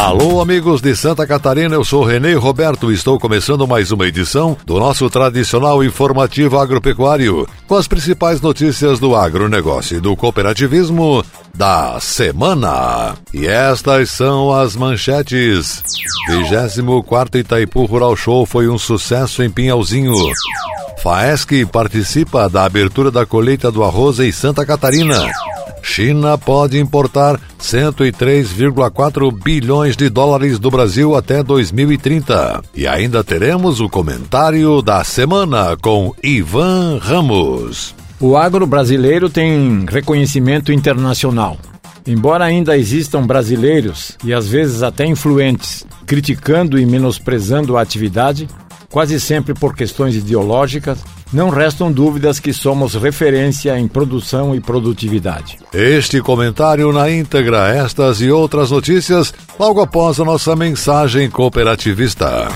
Alô, amigos de Santa Catarina, eu sou Renê Roberto e estou começando mais uma edição do nosso tradicional informativo agropecuário, com as principais notícias do agronegócio e do cooperativismo da semana. E estas são as manchetes. 24 Itaipu Rural Show foi um sucesso em Pinhalzinho. Faesc participa da abertura da colheita do arroz em Santa Catarina. China pode importar 103,4 bilhões de dólares do Brasil até 2030. E ainda teremos o comentário da semana com Ivan Ramos. O agro brasileiro tem reconhecimento internacional. Embora ainda existam brasileiros, e às vezes até influentes, criticando e menosprezando a atividade, quase sempre por questões ideológicas, não restam dúvidas que somos referência em produção e produtividade. Este comentário na íntegra, estas e outras notícias, logo após a nossa mensagem cooperativista.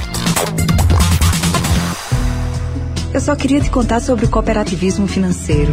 Eu só queria te contar sobre o cooperativismo financeiro.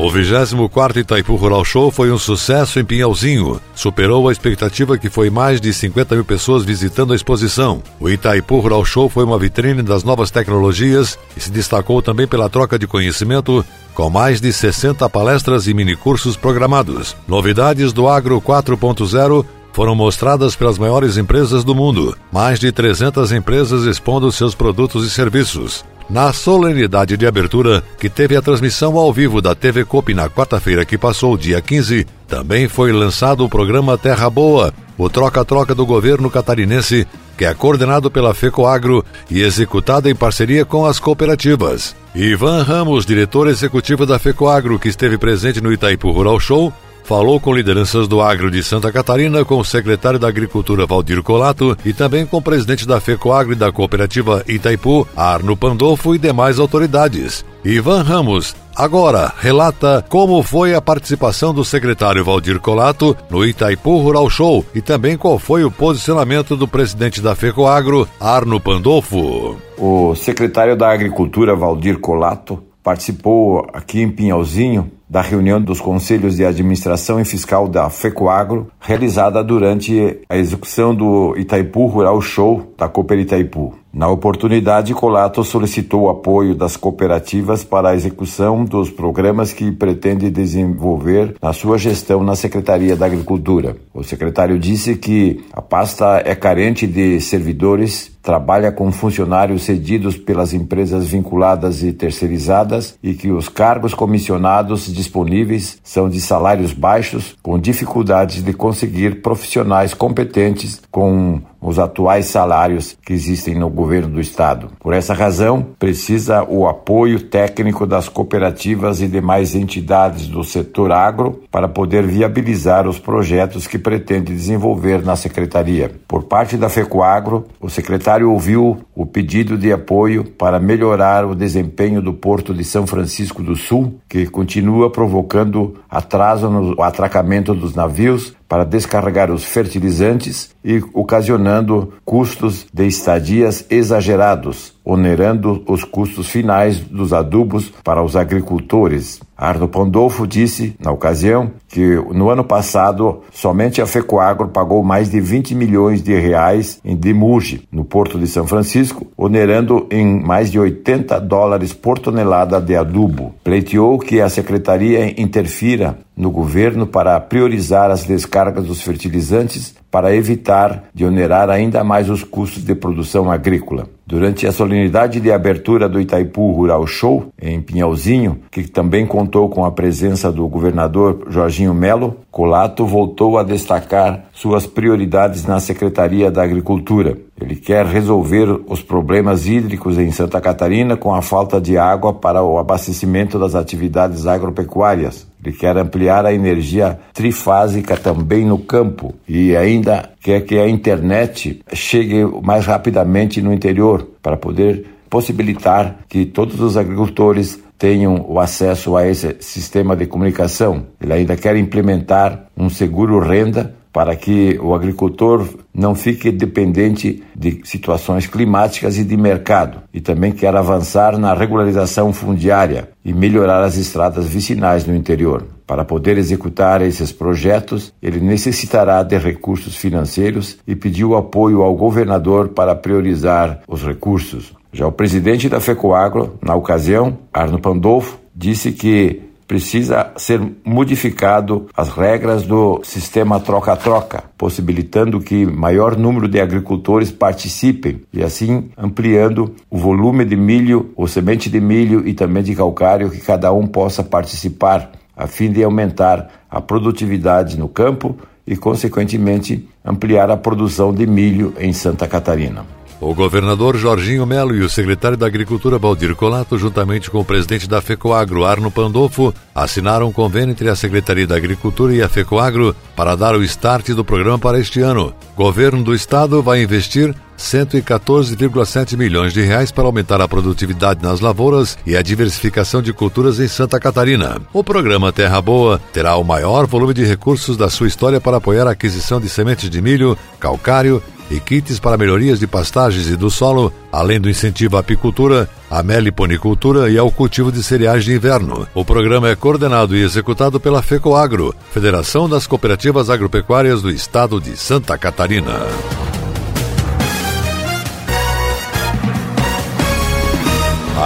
O 24 Itaipu Rural Show foi um sucesso em Pinhalzinho. Superou a expectativa que foi mais de 50 mil pessoas visitando a exposição. O Itaipu Rural Show foi uma vitrine das novas tecnologias e se destacou também pela troca de conhecimento com mais de 60 palestras e minicursos programados. Novidades do Agro 4.0 foram mostradas pelas maiores empresas do mundo. Mais de 300 empresas expondo seus produtos e serviços. Na solenidade de abertura, que teve a transmissão ao vivo da TV Cop na quarta-feira que passou, dia 15, também foi lançado o programa Terra Boa, o troca-troca do governo catarinense, que é coordenado pela FECOAGRO e executado em parceria com as cooperativas. Ivan Ramos, diretor executivo da FECOAGRO, que esteve presente no Itaipu Rural Show, falou com lideranças do agro de Santa Catarina, com o secretário da Agricultura Valdir Colato e também com o presidente da FECOAGRO e da cooperativa Itaipu, Arno Pandolfo e demais autoridades. Ivan Ramos agora relata como foi a participação do secretário Valdir Colato no Itaipu Rural Show e também qual foi o posicionamento do presidente da FECOAGRO, Arno Pandolfo. O secretário da Agricultura Valdir Colato participou aqui em Pinhalzinho da reunião dos conselhos de administração e fiscal da FECOAGRO, realizada durante a execução do Itaipu Rural Show da Cooper Itaipu. Na oportunidade, Colato solicitou o apoio das cooperativas para a execução dos programas que pretende desenvolver na sua gestão na Secretaria da Agricultura. O secretário disse que a pasta é carente de servidores, trabalha com funcionários cedidos pelas empresas vinculadas e terceirizadas e que os cargos comissionados disponíveis são de salários baixos, com dificuldades de conseguir profissionais competentes com os atuais salários que existem no governo do estado. Por essa razão, precisa o apoio técnico das cooperativas e demais entidades do setor agro para poder viabilizar os projetos que pretende desenvolver na secretaria. Por parte da FECOAGRO, o secretário ouviu o pedido de apoio para melhorar o desempenho do Porto de São Francisco do Sul, que continua provocando atraso no atracamento dos navios para descarregar os fertilizantes e ocasionando custos de estadias exagerados, onerando os custos finais dos adubos para os agricultores. Arno Pandolfo disse, na ocasião, que no ano passado somente a Fecoagro pagou mais de 20 milhões de reais em demurge no Porto de São Francisco, onerando em mais de 80 dólares por tonelada de adubo. Pleiteou que a secretaria interfira no governo para priorizar as descargas dos fertilizantes para evitar de onerar ainda mais os custos de produção agrícola. Durante a solenidade de abertura do Itaipu Rural Show, em Pinhalzinho, que também contou com a presença do governador Jorginho Melo, Colato voltou a destacar suas prioridades na Secretaria da Agricultura. Ele quer resolver os problemas hídricos em Santa Catarina com a falta de água para o abastecimento das atividades agropecuárias. Ele quer ampliar a energia trifásica também no campo e ainda quer que a internet chegue mais rapidamente no interior para poder possibilitar que todos os agricultores tenham o acesso a esse sistema de comunicação. Ele ainda quer implementar um seguro renda para que o agricultor não fique dependente de situações climáticas e de mercado. E também quer avançar na regularização fundiária e melhorar as estradas vicinais no interior. Para poder executar esses projetos, ele necessitará de recursos financeiros e pediu apoio ao governador para priorizar os recursos. Já o presidente da FECOAGRO, na ocasião, Arno Pandolfo, disse que precisa ser modificado as regras do sistema troca-troca, possibilitando que maior número de agricultores participem e assim ampliando o volume de milho, ou semente de milho e também de calcário que cada um possa participar, a fim de aumentar a produtividade no campo e, consequentemente, ampliar a produção de milho em Santa Catarina. O governador Jorginho Melo e o secretário da Agricultura Baldir Colato, juntamente com o presidente da FECOAGRO, Arno Pandolfo, assinaram um convênio entre a Secretaria da Agricultura e a FECOAGRO para dar o start do programa para este ano. Governo do estado vai investir 114,7 milhões de reais para aumentar a produtividade nas lavouras e a diversificação de culturas em Santa Catarina. O programa Terra Boa terá o maior volume de recursos da sua história para apoiar a aquisição de sementes de milho, calcário e kits para melhorias de pastagens e do solo, além do incentivo à apicultura, à meliponicultura e ao cultivo de cereais de inverno. O programa é coordenado e executado pela FECOAGRO, Federação das Cooperativas Agropecuárias do Estado de Santa Catarina.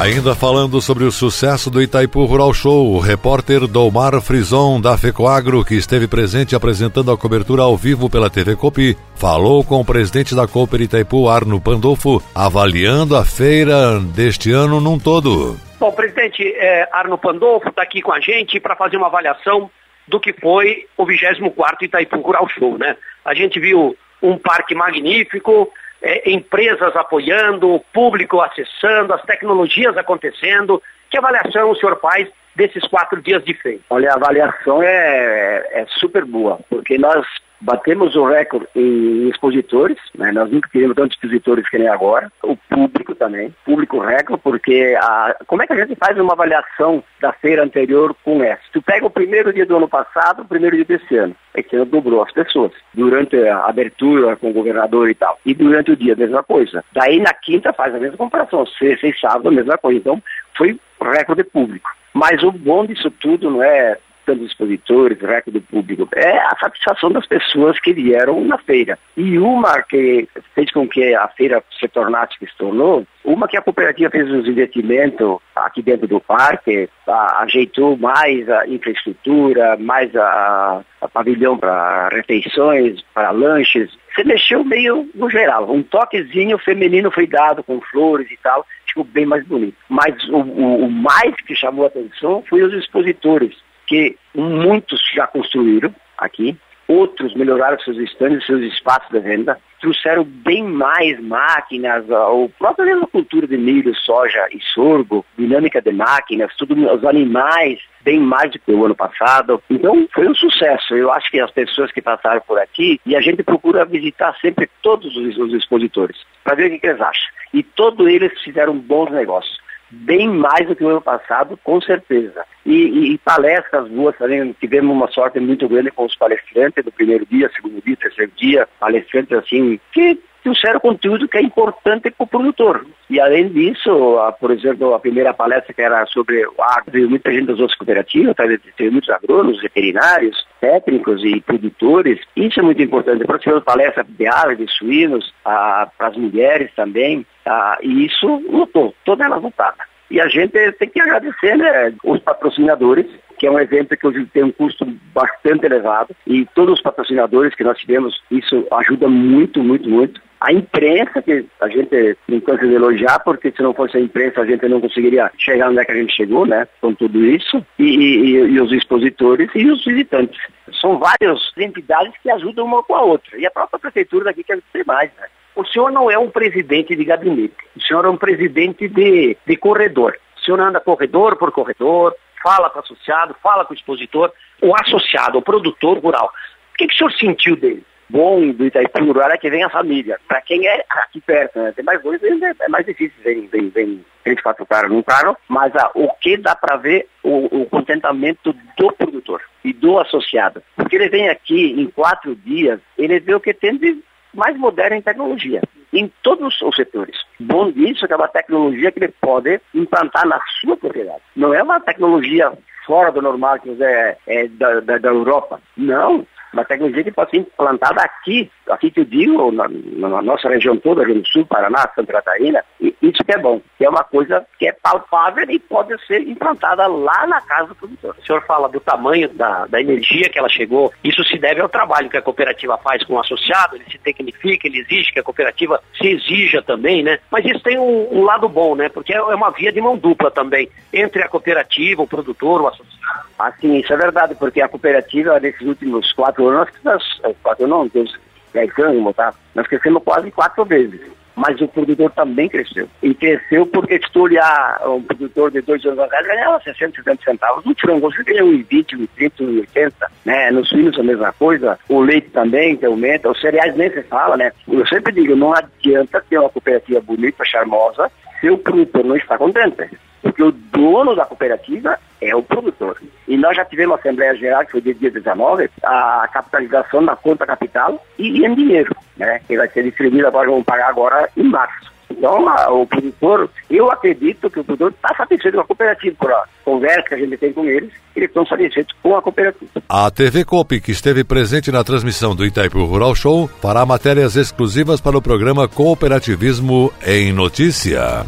Ainda falando sobre o sucesso do Itaipu Rural Show, o repórter Dolmar Frison, da FECOAGRO, que esteve presente apresentando a cobertura ao vivo pela TV Copi, falou com o presidente da Cooper Itaipu, Arno Pandolfo, avaliando a feira deste ano num todo. Bom, presidente é, Arno Pandolfo está aqui com a gente para fazer uma avaliação do que foi o 24º Itaipu Rural Show, né? A gente viu um parque magnífico, é, empresas apoiando, o público acessando, as tecnologias acontecendo. Que avaliação o senhor faz desses quatro dias de feira? Olha, a avaliação é, é super boa, porque nós batemos o recorde em expositores, né? nós nunca tivemos tantos expositores que nem agora, o público também, público recorde, porque a, como é que a gente faz uma avaliação da feira anterior com essa? Tu pega o primeiro dia do ano passado, o primeiro dia desse ano, esse ano dobrou as pessoas, durante a abertura com o governador e tal, e durante o dia a mesma coisa. Daí na quinta faz a mesma comparação, sexta e sábado a mesma coisa, então foi recorde público. Mas o bom disso tudo não é tanto expositores, recorde público, é a satisfação das pessoas que vieram na feira. E uma que fez com que a feira se tornasse que se tornou, uma que a cooperativa fez os investimentos aqui dentro do parque, a, ajeitou mais a infraestrutura, mais a, a pavilhão para refeições, para lanches, se mexeu meio no geral. Um toquezinho feminino foi dado com flores e tal, ficou bem mais bonito. Mas o, o, o mais que chamou a atenção foi os expositores que muitos já construíram aqui, outros melhoraram seus estandes, seus espaços de venda, trouxeram bem mais máquinas, o próprio cultura de milho, soja e sorgo, dinâmica de máquinas, tudo, os animais bem mais do que o ano passado. Então foi um sucesso. Eu acho que as pessoas que passaram por aqui, e a gente procura visitar sempre todos os, os expositores, para ver o que eles acham. E todos eles fizeram bons negócios bem mais do que o ano passado, com certeza. E, e, e, palestras boas também, tivemos uma sorte muito grande com os palestrantes do primeiro dia, segundo dia, terceiro dia, palestrantes assim, que trouxeram conteúdo que é importante para o produtor. E além disso, a, por exemplo, a primeira palestra que era sobre o agro, muita gente das outras cooperativas, tá, teve muitos agrônomos, veterinários, técnicos e produtores. Isso é muito importante. Participamos palestra de aves, de suínos, para as mulheres também. Ah, e isso lotou, toda ela lotada. E a gente tem que agradecer né, os patrocinadores, que é um evento que hoje tem um custo bastante elevado, e todos os patrocinadores que nós tivemos, isso ajuda muito, muito, muito. A imprensa, que a gente não cansa de elogiar, porque se não fosse a imprensa a gente não conseguiria chegar onde é que a gente chegou, né, com tudo isso, e, e, e os expositores e os visitantes. São várias entidades que ajudam uma com a outra, e a própria prefeitura daqui quer ter mais, né. O senhor não é um presidente de gabinete, o senhor é um presidente de, de corredor. O senhor anda corredor por corredor, fala com o associado, fala com o expositor, o associado, o produtor rural. O que, que o senhor sentiu dele? Bom do Itaipu Rural é que vem a família. Para quem é aqui perto, né? tem mais dois, é mais difícil, vem, vem, vem 24 caras num carro, mas ah, o que dá para ver o, o, contentamento do produtor e do associado. Porque ele vem aqui em quatro dias, ele vê o que tem de mais moderna em tecnologia, em todos os setores. Bom disso é que é uma tecnologia que ele pode implantar na sua propriedade. Não é uma tecnologia fora do normal que é, é da, da, da Europa. Não, uma tecnologia que pode ser implantada aqui, aqui que eu digo, na, na nossa região toda, Rio do Sul, Paraná, Santa Catarina, e isso que é bom, que é uma coisa que é palpável e pode ser implantada lá na casa do produtor. O senhor fala do tamanho da, da energia que ela chegou, isso se deve ao trabalho que a cooperativa faz com o associado, ele se tecnifica, ele exige que a cooperativa se exija também, né? Mas isso tem um, um lado bom, né? Porque é uma via de mão dupla também, entre a cooperativa, o produtor, o associado. Assim, isso é verdade, porque a cooperativa, nesses últimos quatro anos, nós, é, quatro não, Deus, dez anos, tá? nós crescemos quase quatro vezes. Mas o produtor também cresceu. E cresceu porque se tu olhar um produtor de dois anos atrás ganhava 60, 70 centavos. No frango você ganha 1,20, 1,30, 1,80. Né? Nos suínos a mesma coisa. O leite também que aumenta. Os cereais nem se fala, né? Eu sempre digo, não adianta ter uma cooperativa bonita, charmosa, se o produtor não está contente. Porque o dono da cooperativa é o produtor. E nós já tivemos a Assembleia Geral, que foi dia 19, a capitalização da conta capital e em dinheiro, né? Que vai ser distribuído agora, vamos pagar agora em março. Então, a, o produtor, eu acredito que o produtor está satisfeito com a cooperativa, por a conversa que a gente tem com eles, eles estão satisfeitos com a cooperativa. A TV Coop, que esteve presente na transmissão do Itaipu Rural Show, fará matérias exclusivas para o programa Cooperativismo em Notícia.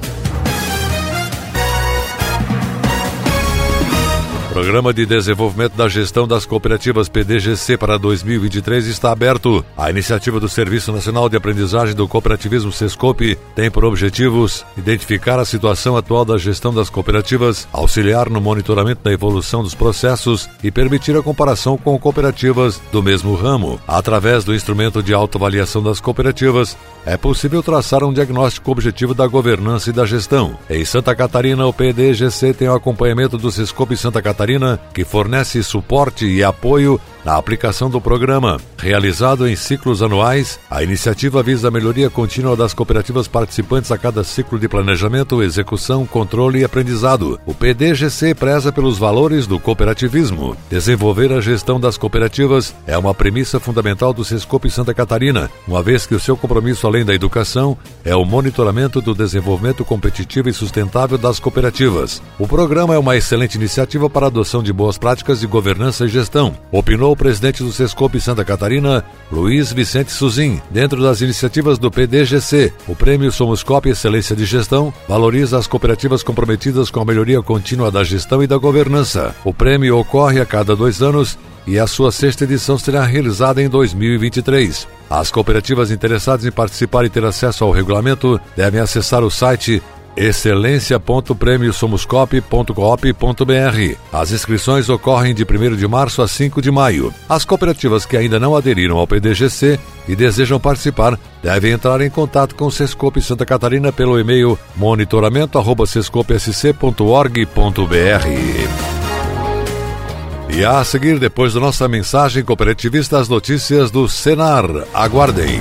Programa de Desenvolvimento da Gestão das Cooperativas PDGC para 2023 está aberto. A iniciativa do Serviço Nacional de Aprendizagem do Cooperativismo SESCOP tem por objetivos identificar a situação atual da gestão das cooperativas, auxiliar no monitoramento da evolução dos processos e permitir a comparação com cooperativas do mesmo ramo. Através do instrumento de autoavaliação das cooperativas, é possível traçar um diagnóstico objetivo da governança e da gestão. Em Santa Catarina, o PDGC tem o acompanhamento do SESCOP Santa Catarina Catarina, que fornece suporte e apoio na aplicação do programa. Realizado em ciclos anuais, a iniciativa visa a melhoria contínua das cooperativas participantes a cada ciclo de planejamento, execução, controle e aprendizado. O PDGC preza pelos valores do cooperativismo. Desenvolver a gestão das cooperativas é uma premissa fundamental do Sescope Santa Catarina, uma vez que o seu compromisso, além da educação, é o monitoramento do desenvolvimento competitivo e sustentável das cooperativas. O programa é uma excelente iniciativa para a adoção de boas práticas de governança e gestão, opinou o presidente do Sescope Santa Catarina, Luiz Vicente Suzin. Dentro das iniciativas do PDGC, o Prêmio Somos Cop Excelência de Gestão valoriza as cooperativas comprometidas com a melhoria contínua da gestão e da governança. O prêmio ocorre a cada dois anos e a sua sexta edição será realizada em 2023. As cooperativas interessadas em participar e ter acesso ao regulamento devem acessar o site excelência.prêmiosomoscop.coop.br. As inscrições ocorrem de 1 de março a 5 de maio. As cooperativas que ainda não aderiram ao PDGC e desejam participar devem entrar em contato com o Sescope Santa Catarina pelo e-mail monitoramento@sescopesc.org.br. E a seguir, depois da nossa mensagem cooperativista, as notícias do Senar. Aguardem.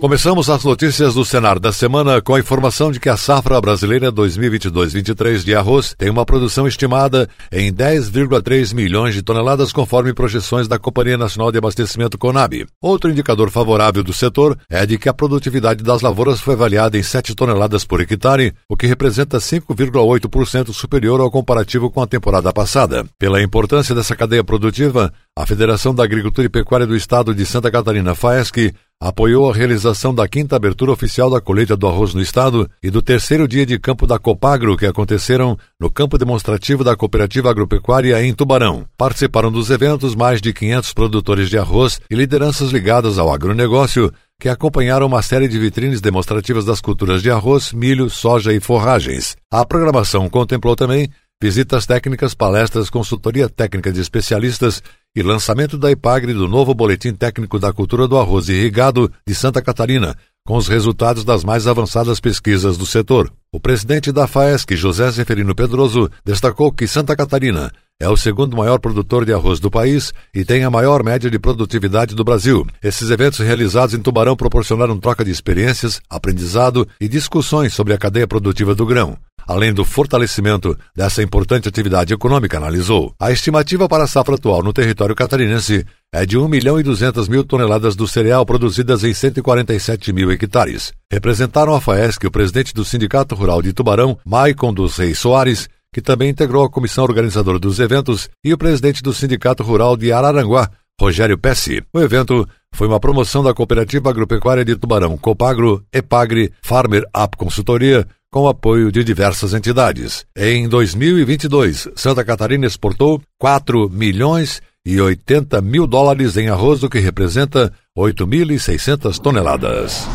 Começamos as notícias do Senar da semana com a informação de que a safra brasileira 2022-23 de arroz tem uma produção estimada em 10,3 milhões de toneladas, conforme projeções da Companhia Nacional de Abastecimento Conab. Outro indicador favorável do setor é de que a produtividade das lavouras foi avaliada em 7 toneladas por hectare, o que representa 5,8% superior ao comparativo com a temporada passada. Pela importância dessa cadeia produtiva, a Federação da Agricultura e Pecuária do Estado de Santa Catarina, FAESC, apoiou a realização da quinta abertura oficial da colheita do arroz no estado e do terceiro dia de campo da Copagro, que aconteceram no campo demonstrativo da Cooperativa Agropecuária em Tubarão. Participaram dos eventos mais de 500 produtores de arroz e lideranças ligadas ao agronegócio, que acompanharam uma série de vitrines demonstrativas das culturas de arroz, milho, soja e forragens. A programação contemplou também visitas técnicas, palestras, consultoria técnica de especialistas e lançamento da IPAGRE do novo Boletim Técnico da Cultura do Arroz Irrigado de Santa Catarina, com os resultados das mais avançadas pesquisas do setor. O presidente da FAESC, José Zeferino Pedroso, destacou que Santa Catarina é o segundo maior produtor de arroz do país e tem a maior média de produtividade do Brasil. Esses eventos realizados em Tubarão proporcionaram troca de experiências, aprendizado e discussões sobre a cadeia produtiva do grão além do fortalecimento dessa importante atividade econômica, analisou. A estimativa para a safra atual no território catarinense é de 1 milhão e 200 mil toneladas do cereal produzidas em 147 mil hectares. Representaram a FAESC o presidente do Sindicato Rural de Tubarão, Maicon dos Reis Soares, que também integrou a comissão organizadora dos eventos, e o presidente do Sindicato Rural de Araranguá, Rogério Pesce. O evento foi uma promoção da Cooperativa Agropecuária de Tubarão, Copagro, Epagre, Farmer App Consultoria, com apoio de diversas entidades. Em 2022, Santa Catarina exportou 4 milhões e 80 mil dólares em arroz, o que representa 8.600 toneladas.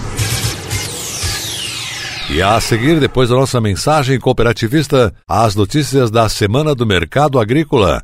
E a seguir, depois da nossa mensagem cooperativista, as notícias da Semana do Mercado Agrícola.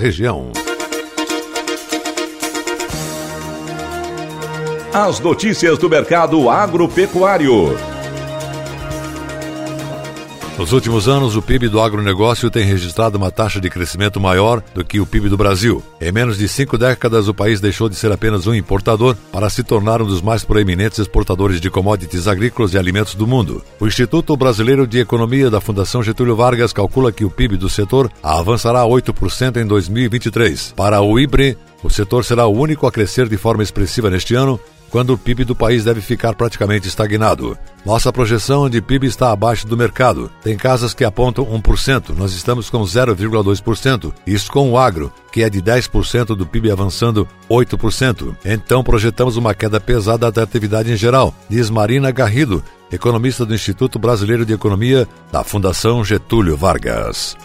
região. As notícias do mercado agropecuário. Nos últimos anos, o PIB do agronegócio tem registrado uma taxa de crescimento maior do que o PIB do Brasil. Em menos de cinco décadas, o país deixou de ser apenas um importador para se tornar um dos mais proeminentes exportadores de commodities agrícolas e alimentos do mundo. O Instituto Brasileiro de Economia da Fundação Getúlio Vargas calcula que o PIB do setor avançará 8% em 2023. Para o IBRE, O setor será o único a crescer de forma expressiva neste ano, quando o PIB do país deve ficar praticamente estagnado. Nossa projeção de PIB está abaixo do mercado. Tem casas que apontam 1%, nós estamos com 0,2%. Isso com o agro, que é de 10% do PIB avançando 8%. Então projetamos uma queda pesada da atividade em geral, diz Marina Garrido, economista do Instituto Brasileiro de Economia da Fundação Getúlio Vargas.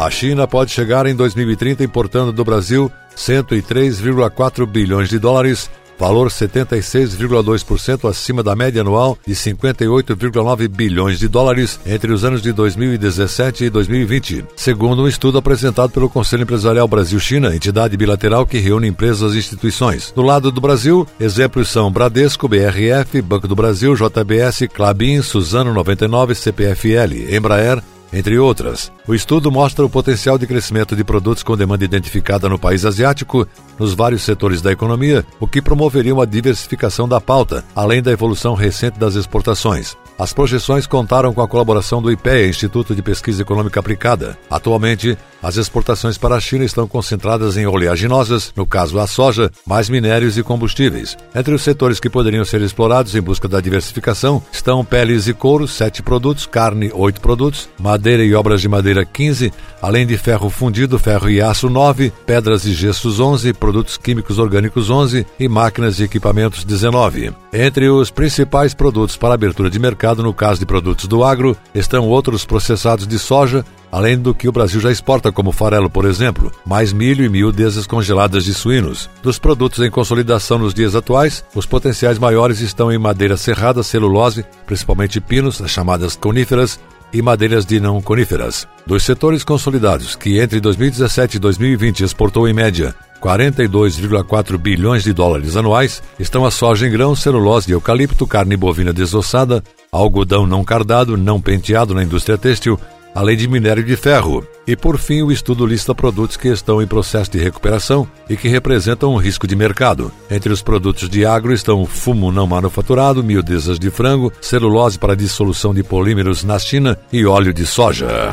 A China pode chegar em 2030 importando do Brasil 103,4 bilhões de dólares, valor 76,2% acima da média anual de 58,9 bilhões de dólares entre os anos de 2017 e 2020, segundo um estudo apresentado pelo Conselho Empresarial Brasil-China, entidade bilateral que reúne empresas e instituições. Do lado do Brasil, exemplos são Bradesco, BRF, Banco do Brasil, JBS, Clabin, Suzano 99, CPFL, Embraer, entre outras. O estudo mostra o potencial de crescimento de produtos com demanda identificada no país asiático, nos vários setores da economia, o que promoveria uma diversificação da pauta, além da evolução recente das exportações. As projeções contaram com a colaboração do IPEA, Instituto de Pesquisa Econômica Aplicada. Atualmente, as exportações para a China estão concentradas em oleaginosas, no caso a soja, mais minérios e combustíveis. Entre os setores que poderiam ser explorados em busca da diversificação estão peles e couro, 7 produtos, carne, 8 produtos, madeira e obras de madeira, 15, além de ferro fundido, ferro e aço, 9, pedras e gessos, 11, produtos químicos orgânicos, 11 e máquinas e equipamentos, 19. Entre os principais produtos para abertura de mercado, no caso de produtos do agro, estão outros processados de soja, além do que o Brasil já exporta, como farelo, por exemplo, mais milho e miudezas congeladas de suínos. Dos produtos em consolidação nos dias atuais, os potenciais maiores estão em madeira serrada, celulose, principalmente pinos, as chamadas coníferas, e madeiras de não coníferas. Dos setores consolidados, que entre 2017 e 2020 exportou em média 42,4 bilhões de dólares anuais, estão a soja em grão, celulose de eucalipto, carne bovina desossada, algodão não cardado, não penteado na indústria têxtil, além de minério de ferro. E por fim, o estudo lista produtos que estão em processo de recuperação e que representam um risco de mercado. Entre os produtos de agro estão fumo não manufaturado, miudezas de frango, celulose para dissolução de polímeros na China e óleo de soja.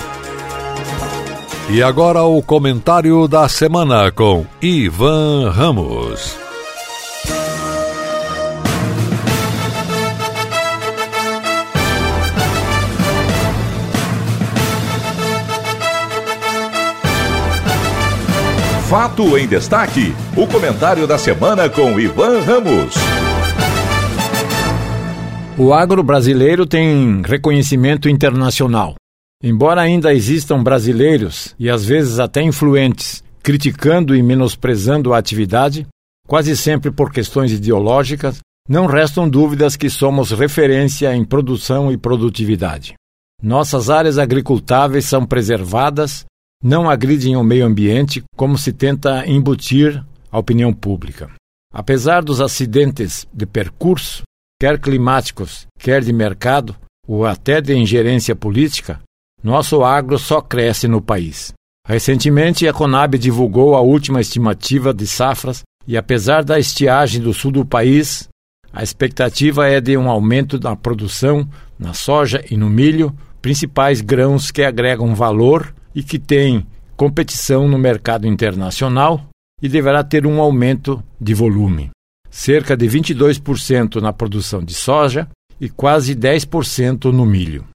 E agora o comentário da semana com Ivan Ramos. Fato em Destaque. O comentário da semana com Ivan Ramos. O agro brasileiro tem reconhecimento internacional. Embora ainda existam brasileiros, e às vezes até influentes, criticando e menosprezando a atividade, quase sempre por questões ideológicas, não restam dúvidas que somos referência em produção e produtividade. Nossas áreas agricultáveis são preservadas não agridem o meio ambiente como se tenta embutir a opinião pública. Apesar dos acidentes de percurso, quer climáticos, quer de mercado, ou até de ingerência política, nosso agro só cresce no país. Recentemente, a Conab divulgou a última estimativa de safras e, apesar da estiagem do sul do país, a expectativa é de um aumento na produção na soja e no milho, principais grãos que agregam valor e que tem competição no mercado internacional e deverá ter um aumento de volume. Cerca de 22% na produção de soja e quase 10% no milho.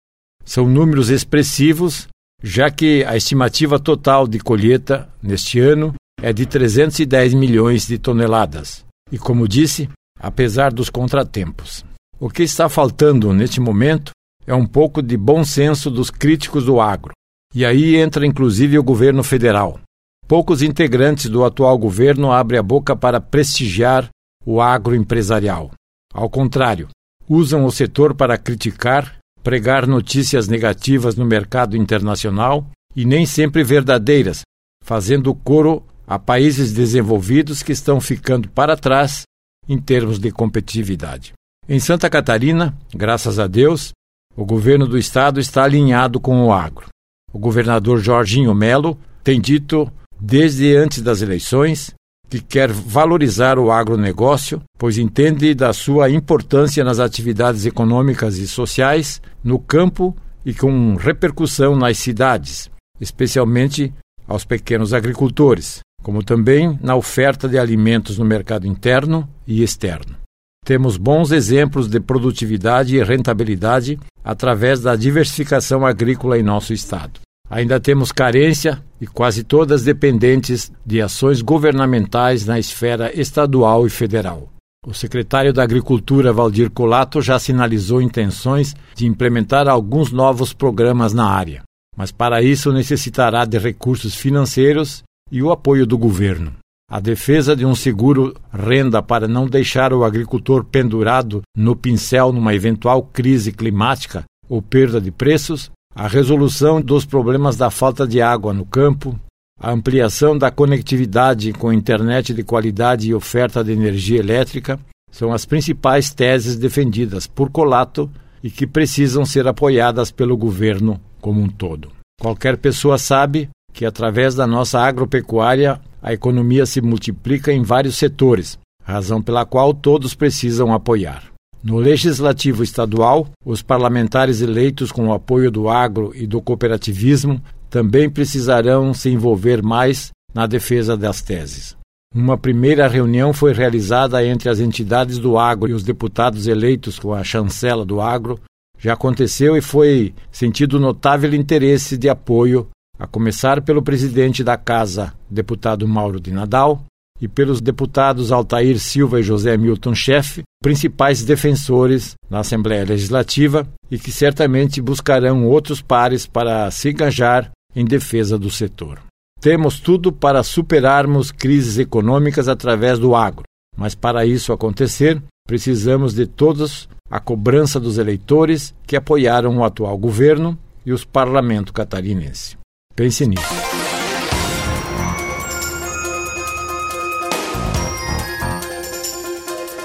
São números expressivos, já que a estimativa total de colheita neste ano é de 310 milhões de toneladas. E como disse, apesar dos contratempos. O que está faltando neste momento é um pouco de bom senso dos críticos do agro, e aí entra inclusive o governo federal. Poucos integrantes do atual governo abrem a boca para prestigiar o agroempresarial. Ao contrário, usam o setor para criticar, pregar notícias negativas no mercado internacional e nem sempre verdadeiras, fazendo coro a países desenvolvidos que estão ficando para trás em termos de competitividade. Em Santa Catarina, graças a Deus, o governo do estado está alinhado com o agro. O governador Jorginho Melo tem dito, desde antes das eleições, que quer valorizar o agronegócio, pois entende da sua importância nas atividades econômicas e sociais, no campo e com repercussão nas cidades, especialmente aos pequenos agricultores. como também na oferta de alimentos no mercado interno e externo. Temos bons exemplos de produtividade e rentabilidade através da diversificação agrícola em nosso estado. Ainda temos carência e quase todas dependentes de ações governamentais na esfera estadual e federal. O secretário da Agricultura, Valdir Colato, já sinalizou intenções de implementar alguns novos programas na área, mas para isso necessitará de recursos financeiros e o apoio do governo. A defesa de um seguro renda para não deixar o agricultor pendurado no pincel numa eventual crise climática ou perda de preços, a resolução dos problemas da falta de água no campo, a ampliação da conectividade com internet de qualidade e oferta de energia elétrica são as principais teses defendidas por Colato e que precisam ser apoiadas pelo governo como um todo. Qualquer pessoa sabe que, através da nossa agropecuária, a economia se multiplica em vários setores, razão pela qual todos precisam apoiar. No legislativo estadual, os parlamentares eleitos com o apoio do agro e do cooperativismo também precisarão se envolver mais na defesa das teses. Uma primeira reunião foi realizada entre as entidades do agro e os deputados eleitos com a chancela do agro. Já aconteceu e foi sentido notável interesse de apoio a começar pelo presidente da Casa, deputado Mauro de Nadal, e pelos deputados Altair Silva e José Milton Chefe, principais defensores na Assembleia Legislativa e que certamente buscarão outros pares para se engajar em defesa do setor. Temos tudo para superarmos crises econômicas através do agro, mas para isso acontecer, precisamos de todos a cobrança dos eleitores que apoiaram o atual governo e os parlamento catarinense. Pense nisso.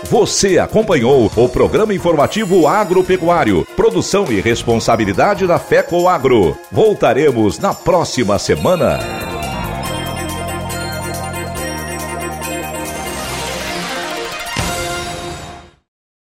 Você acompanhou o programa informativo agropecuário, produção e responsabilidade da FECO Agro. Voltaremos na próxima semana.